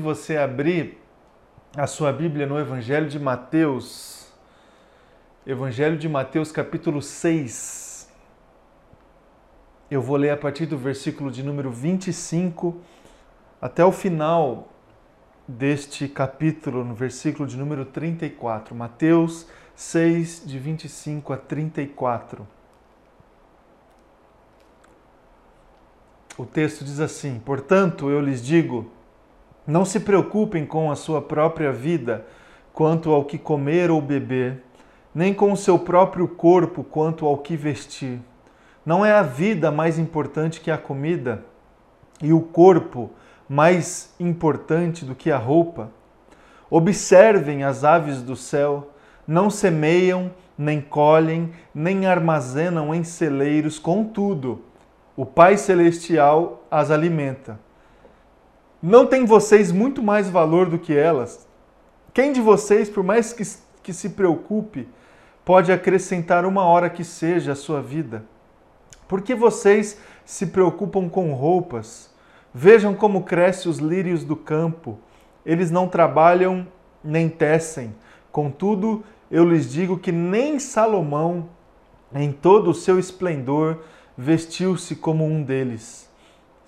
você abrir a sua Bíblia no Evangelho de Mateus, Evangelho de Mateus, capítulo 6. Eu vou ler a partir do versículo de número 25 até o final deste capítulo, no versículo de número 34. Mateus 6, de 25 a 34. O texto diz assim: Portanto, eu lhes digo não se preocupem com a sua própria vida quanto ao que comer ou beber, nem com o seu próprio corpo quanto ao que vestir. Não é a vida mais importante que a comida e o corpo mais importante do que a roupa? Observem as aves do céu, não semeiam, nem colhem, nem armazenam em celeiros, contudo, o Pai Celestial as alimenta. Não tem vocês muito mais valor do que elas? Quem de vocês, por mais que, que se preocupe, pode acrescentar uma hora que seja à sua vida? Por que vocês se preocupam com roupas? Vejam como crescem os lírios do campo. Eles não trabalham nem tecem. Contudo, eu lhes digo que nem Salomão, em todo o seu esplendor, vestiu-se como um deles.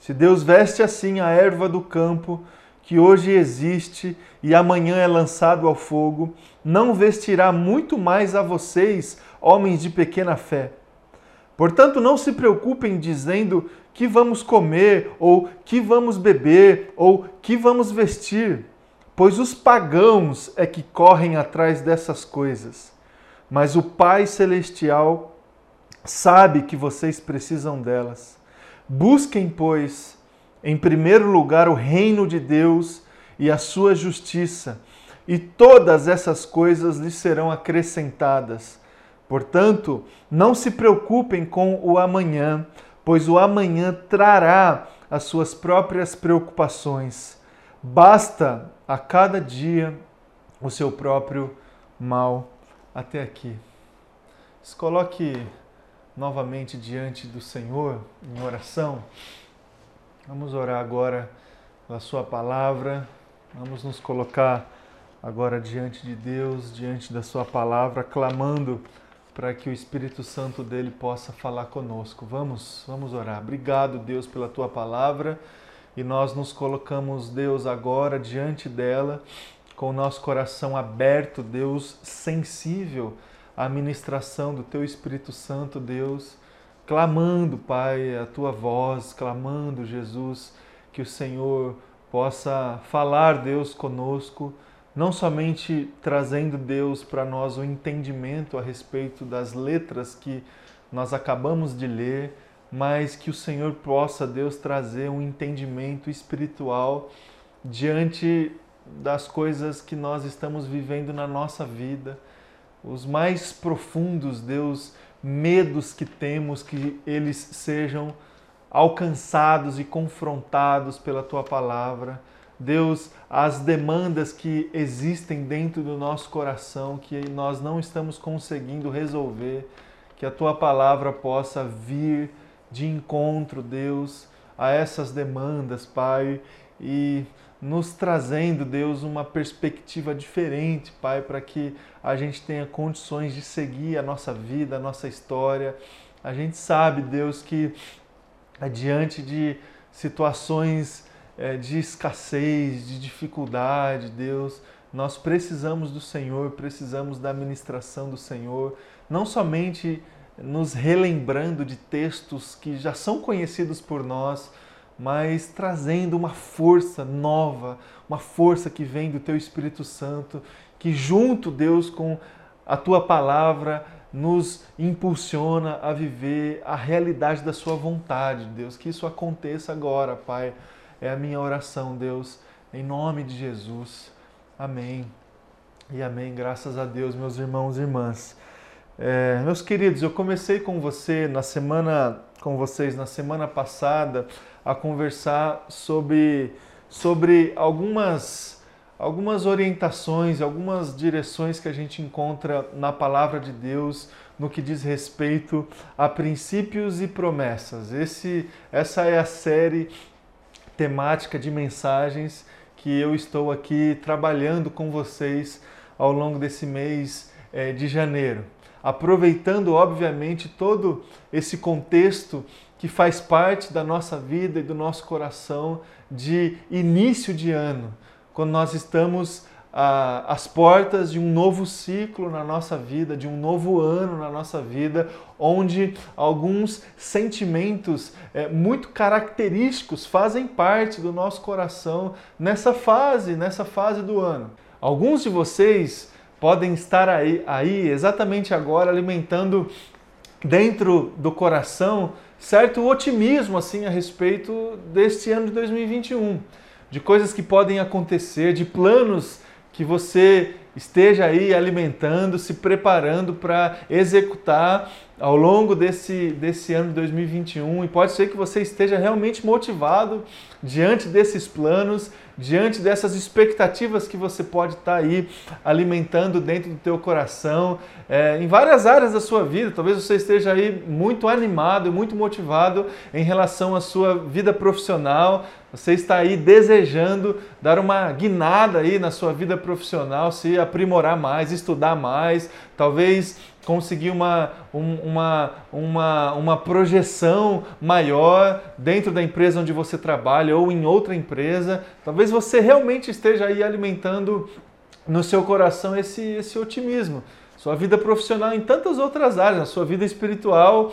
Se Deus veste assim a erva do campo, que hoje existe e amanhã é lançado ao fogo, não vestirá muito mais a vocês, homens de pequena fé. Portanto, não se preocupem dizendo que vamos comer, ou que vamos beber, ou que vamos vestir, pois os pagãos é que correm atrás dessas coisas. Mas o Pai Celestial sabe que vocês precisam delas. Busquem, pois, em primeiro lugar o reino de Deus e a sua justiça, e todas essas coisas lhes serão acrescentadas. Portanto, não se preocupem com o amanhã, pois o amanhã trará as suas próprias preocupações. Basta a cada dia o seu próprio mal. Até aqui. Se coloque novamente diante do Senhor em oração. Vamos orar agora pela Sua palavra, vamos nos colocar agora diante de Deus, diante da Sua palavra, clamando para que o Espírito Santo dele possa falar conosco. Vamos, vamos orar. Obrigado, Deus, pela Tua palavra e nós nos colocamos, Deus, agora diante dela com o nosso coração aberto, Deus, sensível a ministração do Teu Espírito Santo, Deus, clamando, Pai, a Tua voz, clamando, Jesus, que o Senhor possa falar, Deus, conosco, não somente trazendo, Deus, para nós o entendimento a respeito das letras que nós acabamos de ler, mas que o Senhor possa, Deus, trazer um entendimento espiritual diante das coisas que nós estamos vivendo na nossa vida os mais profundos, Deus, medos que temos, que eles sejam alcançados e confrontados pela tua palavra. Deus, as demandas que existem dentro do nosso coração, que nós não estamos conseguindo resolver, que a tua palavra possa vir de encontro, Deus, a essas demandas, Pai, e nos trazendo, Deus, uma perspectiva diferente, Pai, para que a gente tenha condições de seguir a nossa vida, a nossa história. A gente sabe, Deus, que diante de situações é, de escassez, de dificuldade, Deus, nós precisamos do Senhor, precisamos da administração do Senhor, não somente nos relembrando de textos que já são conhecidos por nós, mas trazendo uma força nova, uma força que vem do Teu Espírito Santo, que junto, Deus, com a Tua palavra, nos impulsiona a viver a realidade da Sua vontade, Deus. Que isso aconteça agora, Pai. É a minha oração, Deus, em nome de Jesus. Amém. E amém. Graças a Deus, meus irmãos e irmãs. É, meus queridos, eu comecei com você na semana, com vocês na semana passada a conversar sobre, sobre algumas, algumas orientações, algumas direções que a gente encontra na palavra de Deus no que diz respeito a princípios e promessas. Esse, essa é a série temática de mensagens que eu estou aqui trabalhando com vocês ao longo desse mês é, de janeiro. Aproveitando, obviamente, todo esse contexto que faz parte da nossa vida e do nosso coração de início de ano, quando nós estamos ah, às portas de um novo ciclo na nossa vida, de um novo ano na nossa vida, onde alguns sentimentos é, muito característicos fazem parte do nosso coração nessa fase, nessa fase do ano. Alguns de vocês podem estar aí, aí exatamente agora alimentando dentro do coração certo otimismo assim a respeito deste ano de 2021, de coisas que podem acontecer, de planos que você esteja aí alimentando, se preparando para executar ao longo desse, desse ano de 2021 e pode ser que você esteja realmente motivado diante desses planos, diante dessas expectativas que você pode estar tá aí alimentando dentro do teu coração, é, em várias áreas da sua vida. Talvez você esteja aí muito animado, muito motivado em relação à sua vida profissional. Você está aí desejando dar uma guinada aí na sua vida profissional, se aprimorar mais, estudar mais, talvez conseguir uma, uma, uma, uma projeção maior dentro da empresa onde você trabalha ou em outra empresa. Talvez você realmente esteja aí alimentando no seu coração esse, esse otimismo. Sua vida profissional em tantas outras áreas, a sua vida espiritual,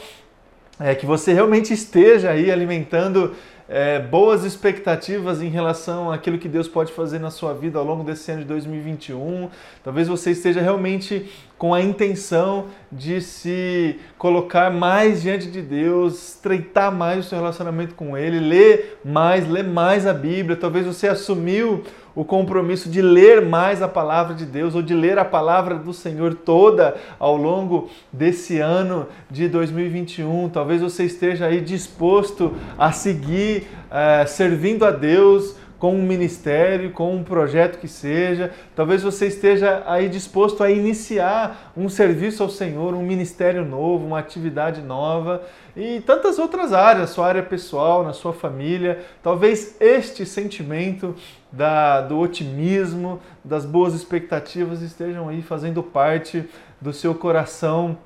é, que você realmente esteja aí alimentando é, boas expectativas em relação àquilo que Deus pode fazer na sua vida ao longo desse ano de 2021. Talvez você esteja realmente com a intenção de se colocar mais diante de Deus, estreitar mais o seu relacionamento com Ele, ler mais, ler mais a Bíblia. Talvez você assumiu o compromisso de ler mais a palavra de Deus ou de ler a palavra do Senhor toda ao longo desse ano de 2021. Talvez você esteja aí disposto a seguir é, servindo a Deus com um ministério, com um projeto que seja. Talvez você esteja aí disposto a iniciar um serviço ao Senhor, um ministério novo, uma atividade nova e tantas outras áreas, sua área pessoal, na sua família. Talvez este sentimento da, do otimismo, das boas expectativas estejam aí fazendo parte do seu coração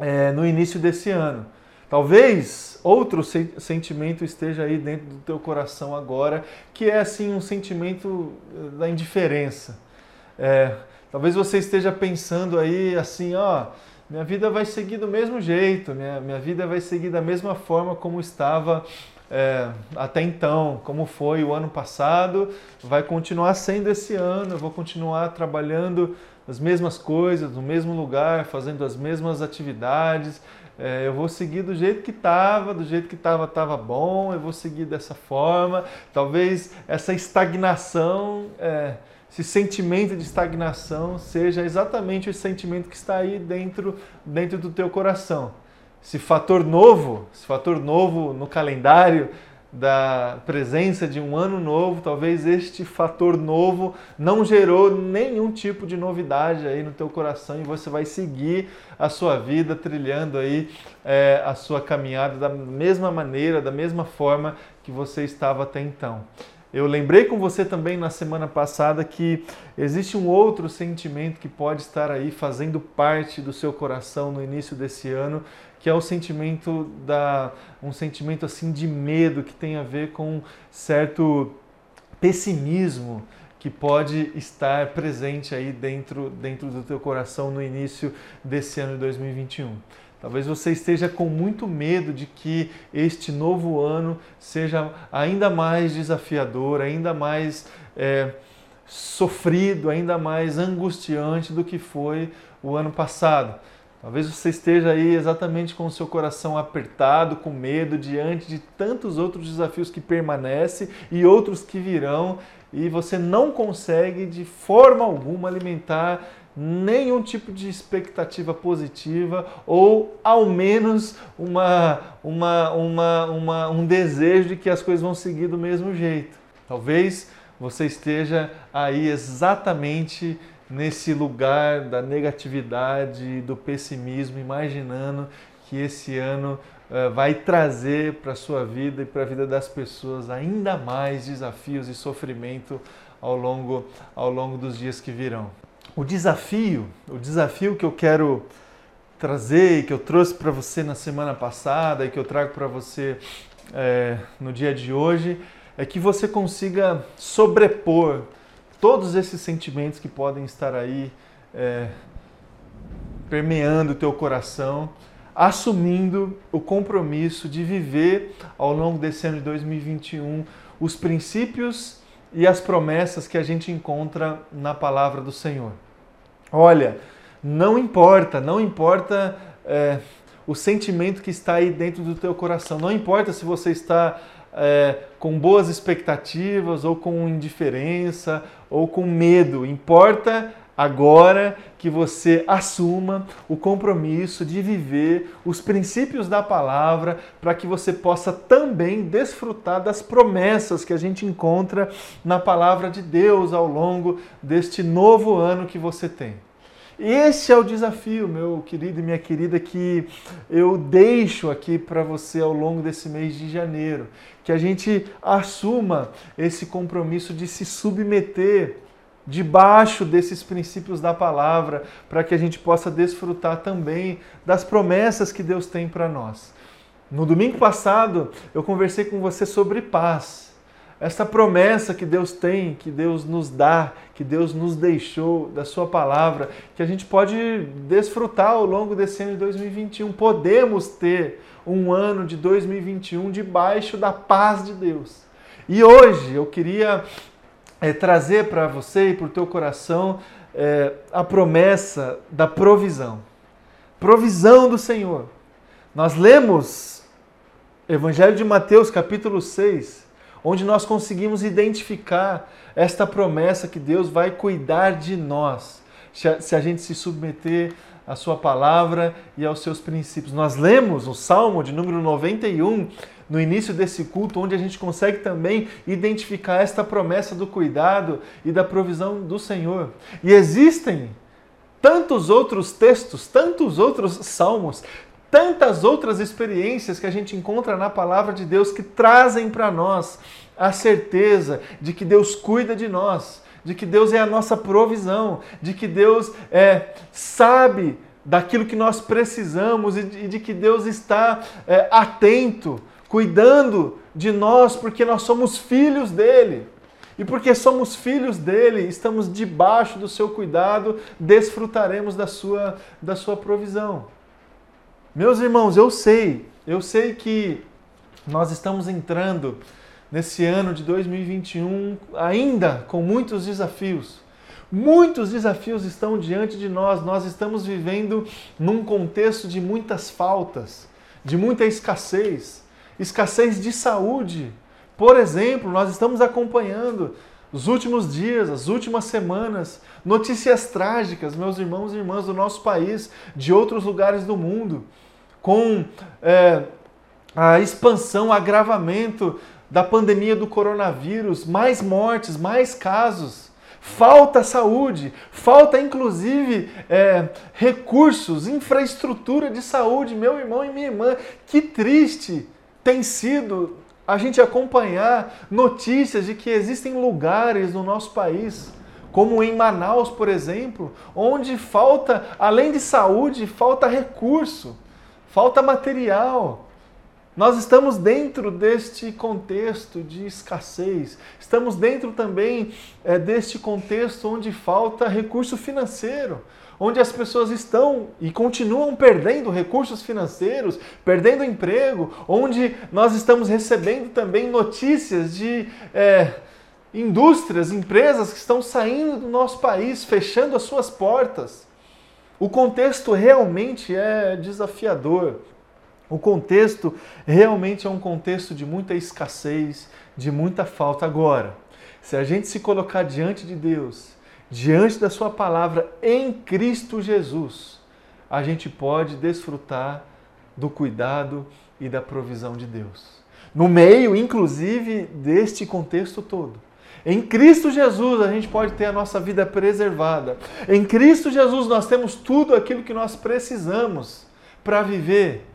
é, no início desse ano. Talvez outro sentimento esteja aí dentro do teu coração agora, que é assim um sentimento eh, da indiferença. É, talvez você esteja pensando aí assim, ó, minha vida vai seguir do mesmo jeito, minha, minha vida vai seguir da mesma forma como estava é, até então, como foi o ano passado, vai continuar sendo esse ano, eu vou continuar trabalhando as mesmas coisas, no mesmo lugar, fazendo as mesmas atividades, é, eu vou seguir do jeito que estava, do jeito que estava, estava bom, eu vou seguir dessa forma. Talvez essa estagnação, é, esse sentimento de estagnação seja exatamente o sentimento que está aí dentro, dentro do teu coração. Esse fator novo, esse fator novo no calendário, da presença de um ano novo, talvez este fator novo não gerou nenhum tipo de novidade aí no teu coração e você vai seguir a sua vida trilhando aí é, a sua caminhada da mesma maneira, da mesma forma que você estava até então. Eu lembrei com você também na semana passada que existe um outro sentimento que pode estar aí fazendo parte do seu coração no início desse ano, que é o sentimento da um sentimento assim de medo que tem a ver com certo pessimismo que pode estar presente aí dentro dentro do teu coração no início desse ano de 2021. Talvez você esteja com muito medo de que este novo ano seja ainda mais desafiador, ainda mais é, sofrido, ainda mais angustiante do que foi o ano passado. Talvez você esteja aí exatamente com o seu coração apertado, com medo, diante de tantos outros desafios que permanecem e outros que virão, e você não consegue de forma alguma alimentar nenhum tipo de expectativa positiva ou ao menos uma, uma, uma, uma, um desejo de que as coisas vão seguir do mesmo jeito. Talvez você esteja aí exatamente nesse lugar da negatividade, do pessimismo, imaginando que esse ano uh, vai trazer para a sua vida e para a vida das pessoas ainda mais desafios e sofrimento ao longo, ao longo dos dias que virão. O desafio, o desafio que eu quero trazer e que eu trouxe para você na semana passada e que eu trago para você é, no dia de hoje é que você consiga sobrepor todos esses sentimentos que podem estar aí é, permeando o teu coração, assumindo o compromisso de viver ao longo desse ano de 2021 os princípios e as promessas que a gente encontra na palavra do Senhor. Olha, não importa, não importa é, o sentimento que está aí dentro do teu coração, não importa se você está é, com boas expectativas ou com indiferença ou com medo, importa agora que você assuma o compromisso de viver os princípios da palavra para que você possa também desfrutar das promessas que a gente encontra na palavra de Deus ao longo deste novo ano que você tem. Esse é o desafio, meu querido e minha querida, que eu deixo aqui para você ao longo desse mês de janeiro. Que a gente assuma esse compromisso de se submeter debaixo desses princípios da palavra, para que a gente possa desfrutar também das promessas que Deus tem para nós. No domingo passado, eu conversei com você sobre paz. Essa promessa que Deus tem, que Deus nos dá, que Deus nos deixou da Sua palavra, que a gente pode desfrutar ao longo desse ano de 2021. Podemos ter um ano de 2021 debaixo da paz de Deus. E hoje eu queria é, trazer para você e para o teu coração é, a promessa da provisão. Provisão do Senhor. Nós lemos Evangelho de Mateus, capítulo 6, onde nós conseguimos identificar esta promessa que Deus vai cuidar de nós, se a gente se submeter à sua palavra e aos seus princípios. Nós lemos o Salmo de número 91 no início desse culto, onde a gente consegue também identificar esta promessa do cuidado e da provisão do Senhor. E existem tantos outros textos, tantos outros salmos, tantas outras experiências que a gente encontra na palavra de Deus que trazem para nós a certeza de que Deus cuida de nós, de que Deus é a nossa provisão, de que Deus é, sabe daquilo que nós precisamos e de, de que Deus está é, atento cuidando de nós porque nós somos filhos dele. E porque somos filhos dele, estamos debaixo do seu cuidado, desfrutaremos da sua, da sua provisão. Meus irmãos, eu sei, eu sei que nós estamos entrando nesse ano de 2021 ainda com muitos desafios. Muitos desafios estão diante de nós. Nós estamos vivendo num contexto de muitas faltas, de muita escassez escassez de saúde. Por exemplo, nós estamos acompanhando os últimos dias, as últimas semanas, notícias trágicas, meus irmãos e irmãs do nosso país, de outros lugares do mundo, com é, a expansão, agravamento da pandemia do coronavírus, mais mortes, mais casos. Falta saúde, falta inclusive é, recursos, infraestrutura de saúde, meu irmão e minha irmã. Que triste tem sido a gente acompanhar notícias de que existem lugares no nosso país, como em Manaus, por exemplo, onde falta, além de saúde, falta recurso, falta material. Nós estamos dentro deste contexto de escassez, estamos dentro também é, deste contexto onde falta recurso financeiro, onde as pessoas estão e continuam perdendo recursos financeiros, perdendo emprego, onde nós estamos recebendo também notícias de é, indústrias, empresas que estão saindo do nosso país, fechando as suas portas. O contexto realmente é desafiador. O contexto realmente é um contexto de muita escassez, de muita falta. Agora, se a gente se colocar diante de Deus diante da Sua palavra em Cristo Jesus, a gente pode desfrutar do cuidado e da provisão de Deus. No meio, inclusive, deste contexto todo. Em Cristo Jesus a gente pode ter a nossa vida preservada. Em Cristo Jesus nós temos tudo aquilo que nós precisamos para viver.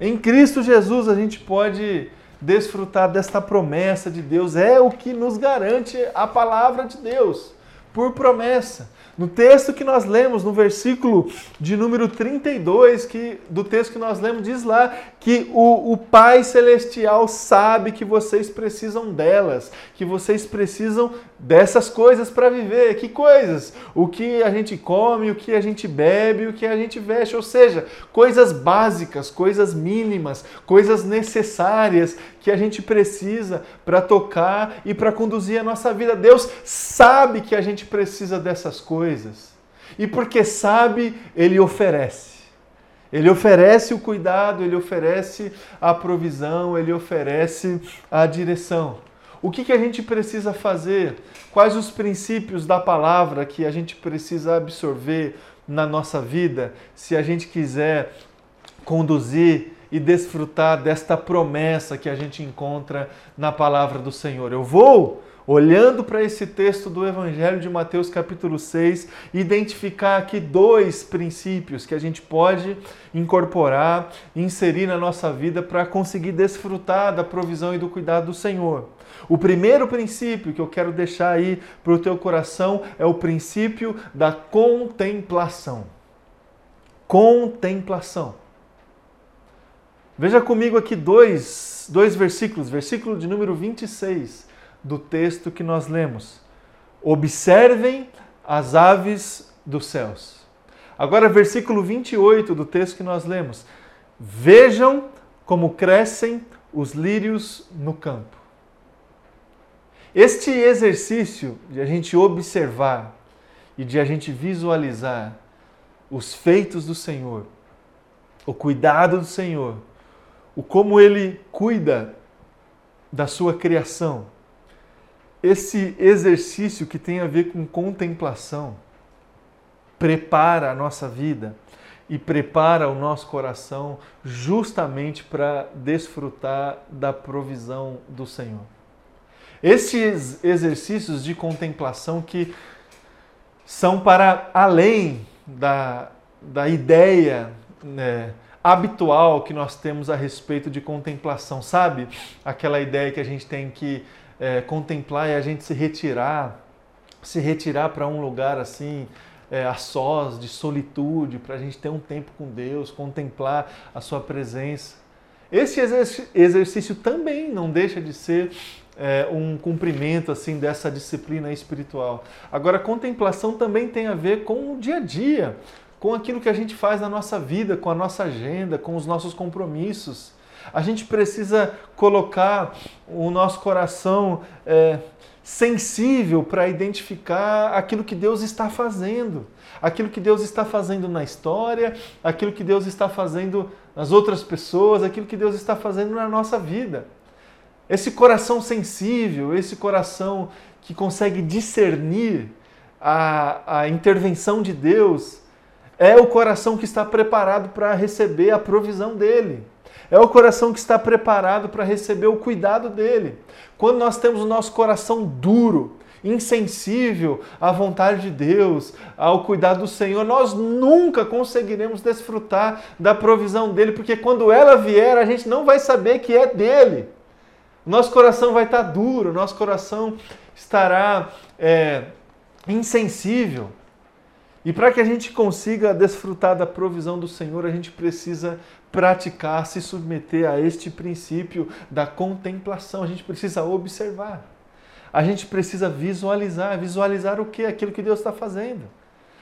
Em Cristo Jesus a gente pode desfrutar desta promessa de Deus. É o que nos garante a palavra de Deus, por promessa. No texto que nós lemos, no versículo de número 32 que, do texto que nós lemos, diz lá que o, o Pai Celestial sabe que vocês precisam delas, que vocês precisam dessas coisas para viver. Que coisas? O que a gente come, o que a gente bebe, o que a gente veste. Ou seja, coisas básicas, coisas mínimas, coisas necessárias que a gente precisa para tocar e para conduzir a nossa vida. Deus sabe que a gente precisa dessas coisas. E porque sabe, Ele oferece. Ele oferece o cuidado, ele oferece a provisão, ele oferece a direção. O que, que a gente precisa fazer? Quais os princípios da palavra que a gente precisa absorver na nossa vida se a gente quiser conduzir e desfrutar desta promessa que a gente encontra na palavra do Senhor? Eu vou olhando para esse texto do Evangelho de Mateus, capítulo 6, identificar aqui dois princípios que a gente pode incorporar, inserir na nossa vida para conseguir desfrutar da provisão e do cuidado do Senhor. O primeiro princípio que eu quero deixar aí para o teu coração é o princípio da contemplação. Contemplação. Veja comigo aqui dois, dois versículos, versículo de número 26 do texto que nós lemos. Observem as aves dos céus. Agora, versículo 28 do texto que nós lemos. Vejam como crescem os lírios no campo. Este exercício de a gente observar e de a gente visualizar os feitos do Senhor, o cuidado do Senhor, o como ele cuida da sua criação, esse exercício que tem a ver com contemplação prepara a nossa vida e prepara o nosso coração justamente para desfrutar da provisão do Senhor. Esses exercícios de contemplação que são para além da, da ideia né, habitual que nós temos a respeito de contemplação, sabe? Aquela ideia que a gente tem que é, contemplar e a gente se retirar, se retirar para um lugar assim, é, a sós, de solitude, para a gente ter um tempo com Deus, contemplar a Sua presença. Esse exercício também não deixa de ser é, um cumprimento assim dessa disciplina espiritual. Agora, contemplação também tem a ver com o dia a dia, com aquilo que a gente faz na nossa vida, com a nossa agenda, com os nossos compromissos. A gente precisa colocar o nosso coração é, sensível para identificar aquilo que Deus está fazendo, aquilo que Deus está fazendo na história, aquilo que Deus está fazendo nas outras pessoas, aquilo que Deus está fazendo na nossa vida. Esse coração sensível, esse coração que consegue discernir a, a intervenção de Deus, é o coração que está preparado para receber a provisão dele. É o coração que está preparado para receber o cuidado dele. Quando nós temos o nosso coração duro, insensível à vontade de Deus, ao cuidado do Senhor, nós nunca conseguiremos desfrutar da provisão dele, porque quando ela vier, a gente não vai saber que é dele. Nosso coração vai estar duro, nosso coração estará é, insensível. E para que a gente consiga desfrutar da provisão do Senhor, a gente precisa praticar, se submeter a este princípio da contemplação. A gente precisa observar. A gente precisa visualizar. Visualizar o que? Aquilo que Deus está fazendo.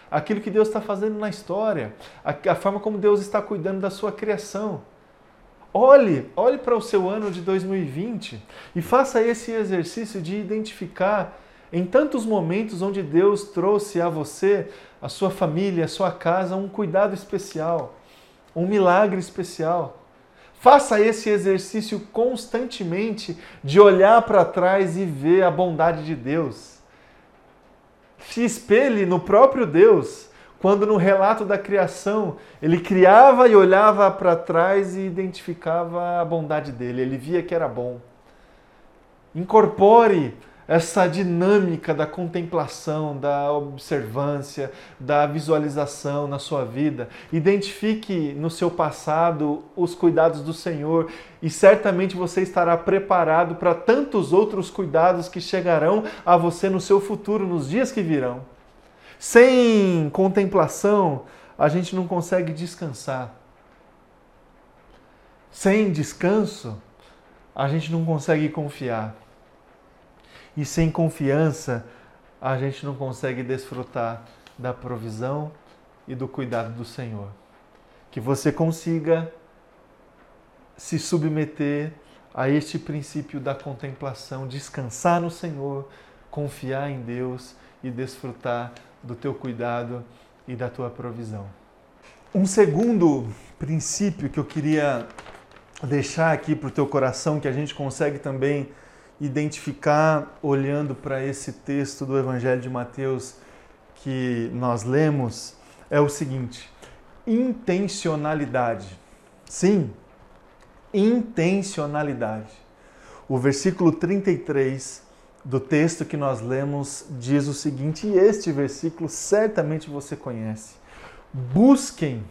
Aquilo que Deus está fazendo na história. A, a forma como Deus está cuidando da sua criação. Olhe, olhe para o seu ano de 2020 e faça esse exercício de identificar em tantos momentos onde Deus trouxe a você, a sua família, a sua casa, um cuidado especial um milagre especial. Faça esse exercício constantemente de olhar para trás e ver a bondade de Deus. Se espelhe no próprio Deus, quando no relato da criação ele criava e olhava para trás e identificava a bondade dele, ele via que era bom. Incorpore essa dinâmica da contemplação, da observância, da visualização na sua vida. Identifique no seu passado os cuidados do Senhor e certamente você estará preparado para tantos outros cuidados que chegarão a você no seu futuro, nos dias que virão. Sem contemplação, a gente não consegue descansar. Sem descanso, a gente não consegue confiar. E sem confiança, a gente não consegue desfrutar da provisão e do cuidado do Senhor. Que você consiga se submeter a este princípio da contemplação, descansar no Senhor, confiar em Deus e desfrutar do teu cuidado e da tua provisão. Um segundo princípio que eu queria deixar aqui para o teu coração, que a gente consegue também identificar olhando para esse texto do Evangelho de Mateus que nós lemos é o seguinte: intencionalidade. Sim, intencionalidade. O versículo 33 do texto que nós lemos diz o seguinte, e este versículo certamente você conhece. Busquem,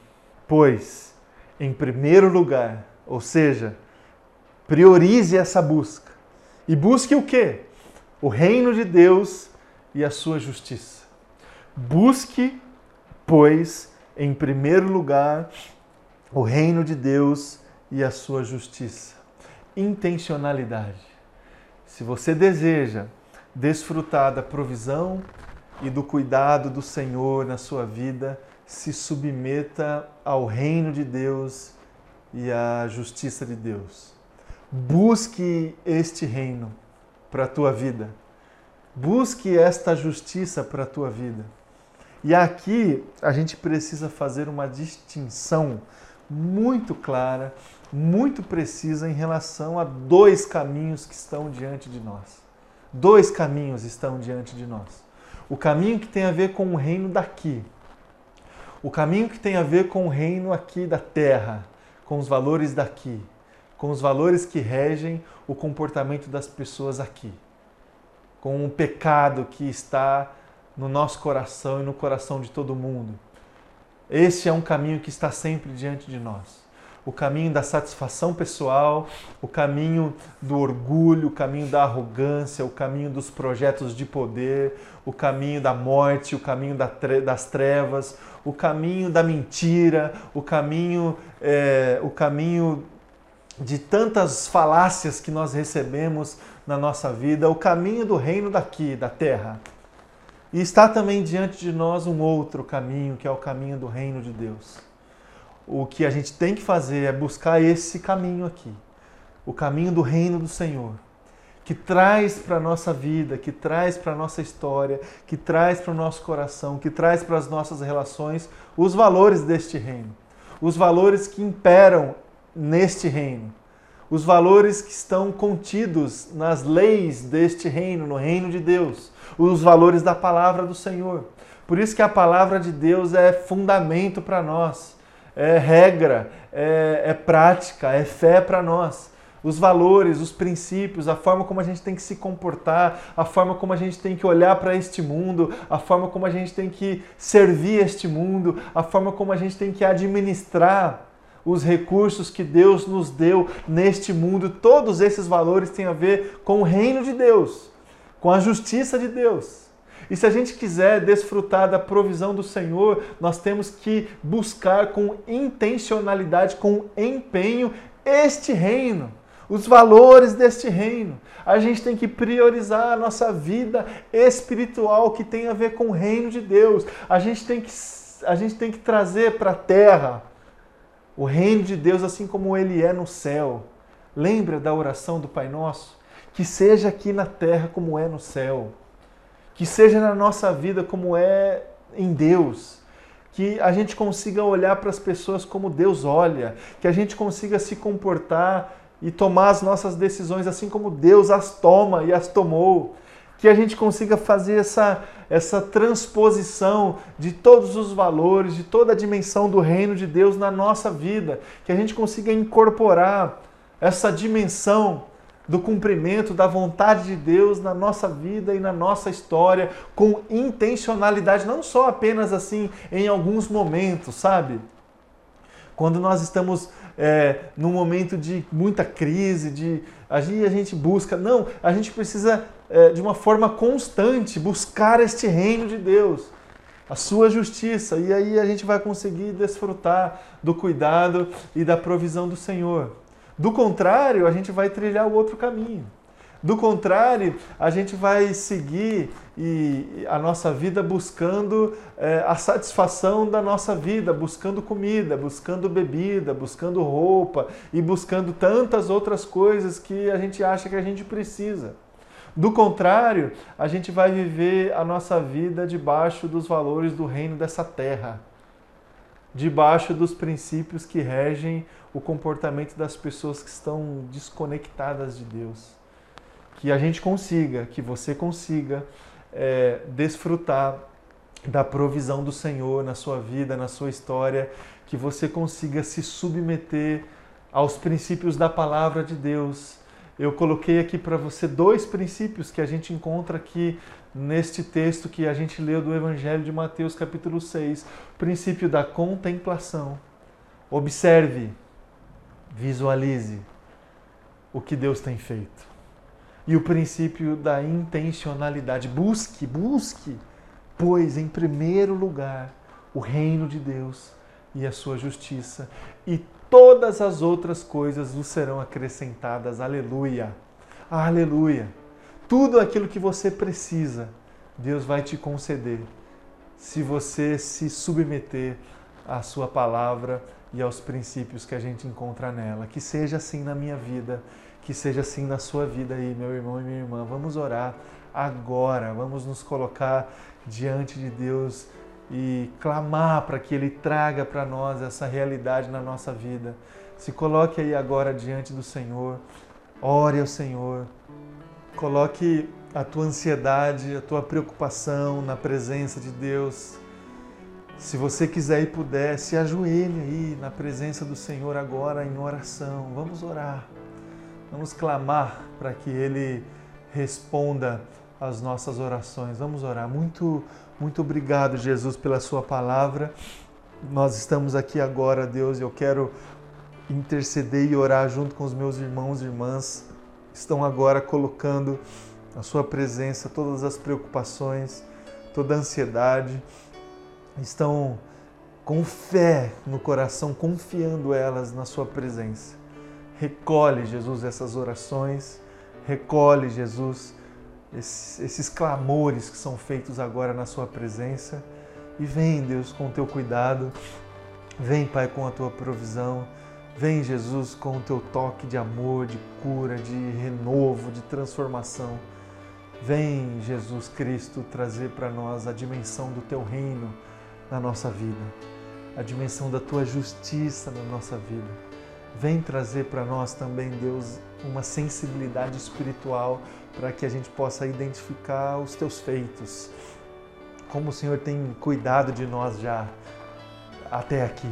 pois, em primeiro lugar, ou seja, priorize essa busca e busque o quê? O reino de Deus e a sua justiça. Busque, pois, em primeiro lugar, o reino de Deus e a sua justiça. Intencionalidade. Se você deseja desfrutar da provisão e do cuidado do Senhor na sua vida, se submeta ao reino de Deus e à justiça de Deus. Busque este reino para a tua vida. Busque esta justiça para a tua vida. E aqui a gente precisa fazer uma distinção muito clara, muito precisa em relação a dois caminhos que estão diante de nós. Dois caminhos estão diante de nós. O caminho que tem a ver com o reino daqui. O caminho que tem a ver com o reino aqui da terra, com os valores daqui com os valores que regem o comportamento das pessoas aqui, com o pecado que está no nosso coração e no coração de todo mundo. Este é um caminho que está sempre diante de nós. O caminho da satisfação pessoal, o caminho do orgulho, o caminho da arrogância, o caminho dos projetos de poder, o caminho da morte, o caminho das trevas, o caminho da mentira, o caminho, é, o caminho de tantas falácias que nós recebemos na nossa vida, o caminho do reino daqui, da terra. E está também diante de nós um outro caminho, que é o caminho do reino de Deus. O que a gente tem que fazer é buscar esse caminho aqui, o caminho do reino do Senhor, que traz para a nossa vida, que traz para a nossa história, que traz para o nosso coração, que traz para as nossas relações os valores deste reino, os valores que imperam neste reino. Os valores que estão contidos nas leis deste reino, no reino de Deus. Os valores da palavra do Senhor. Por isso que a palavra de Deus é fundamento para nós, é regra, é, é prática, é fé para nós os valores, os princípios, a forma como a gente tem que se comportar, a forma como a gente tem que olhar para este mundo, a forma como a gente tem que servir este mundo, a forma como a gente tem que administrar os recursos que Deus nos deu neste mundo, todos esses valores têm a ver com o reino de Deus, com a justiça de Deus. E se a gente quiser desfrutar da provisão do Senhor, nós temos que buscar com intencionalidade, com empenho, este reino, os valores deste reino. A gente tem que priorizar a nossa vida espiritual que tem a ver com o reino de Deus. A gente tem que, a gente tem que trazer para a terra o reino de Deus assim como ele é no céu. Lembra da oração do Pai Nosso? Que seja aqui na terra como é no céu. Que seja na nossa vida como é em Deus. Que a gente consiga olhar para as pessoas como Deus olha. Que a gente consiga se comportar e tomar as nossas decisões assim como Deus as toma e as tomou que a gente consiga fazer essa, essa transposição de todos os valores, de toda a dimensão do reino de Deus na nossa vida, que a gente consiga incorporar essa dimensão do cumprimento da vontade de Deus na nossa vida e na nossa história, com intencionalidade, não só apenas assim em alguns momentos, sabe? Quando nós estamos é, num momento de muita crise, de a gente busca, não, a gente precisa é, de uma forma constante buscar este reino de Deus a sua justiça, e aí a gente vai conseguir desfrutar do cuidado e da provisão do Senhor. Do contrário, a gente vai trilhar o outro caminho. Do contrário, a gente vai seguir e a nossa vida buscando é, a satisfação da nossa vida, buscando comida, buscando bebida, buscando roupa e buscando tantas outras coisas que a gente acha que a gente precisa. Do contrário, a gente vai viver a nossa vida debaixo dos valores do reino dessa terra, debaixo dos princípios que regem o comportamento das pessoas que estão desconectadas de Deus. Que a gente consiga, que você consiga é, desfrutar da provisão do Senhor na sua vida, na sua história, que você consiga se submeter aos princípios da palavra de Deus eu coloquei aqui para você dois princípios que a gente encontra aqui neste texto que a gente leu do Evangelho de Mateus, capítulo 6. O princípio da contemplação. Observe, visualize o que Deus tem feito. E o princípio da intencionalidade. Busque, busque, pois em primeiro lugar o reino de Deus e a sua justiça, e todas as outras coisas vos serão acrescentadas. Aleluia! Aleluia! Tudo aquilo que você precisa, Deus vai te conceder se você se submeter à sua palavra e aos princípios que a gente encontra nela. Que seja assim na minha vida, que seja assim na sua vida aí, meu irmão e minha irmã. Vamos orar agora, vamos nos colocar diante de Deus e clamar para que Ele traga para nós essa realidade na nossa vida. Se coloque aí agora diante do Senhor, ore ao Senhor, coloque a tua ansiedade, a tua preocupação na presença de Deus. Se você quiser e puder, se ajoelhe aí na presença do Senhor agora em oração. Vamos orar. Vamos clamar para que Ele responda às nossas orações. Vamos orar. Muito muito obrigado, Jesus, pela Sua palavra. Nós estamos aqui agora, Deus, e eu quero interceder e orar junto com os meus irmãos e irmãs. Estão agora colocando a Sua presença, todas as preocupações, toda a ansiedade. Estão com fé no coração, confiando elas na Sua presença. Recolhe, Jesus, essas orações. Recolhe, Jesus, esses, esses clamores que são feitos agora na Sua presença. E vem, Deus, com o teu cuidado. Vem, Pai, com a tua provisão. Vem, Jesus, com o teu toque de amor, de cura, de renovo, de transformação. Vem, Jesus Cristo, trazer para nós a dimensão do teu reino na nossa vida, a dimensão da tua justiça na nossa vida. Vem trazer para nós também, Deus, uma sensibilidade espiritual para que a gente possa identificar os teus feitos, como o Senhor tem cuidado de nós já até aqui.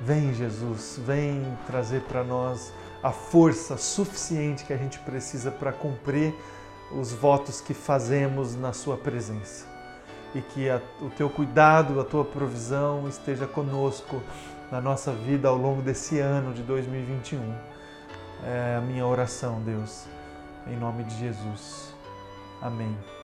Vem, Jesus, vem trazer para nós a força suficiente que a gente precisa para cumprir os votos que fazemos na Sua presença. E que a, o teu cuidado, a tua provisão esteja conosco na nossa vida ao longo desse ano de 2021. É a minha oração, Deus em nome de Jesus. Amém.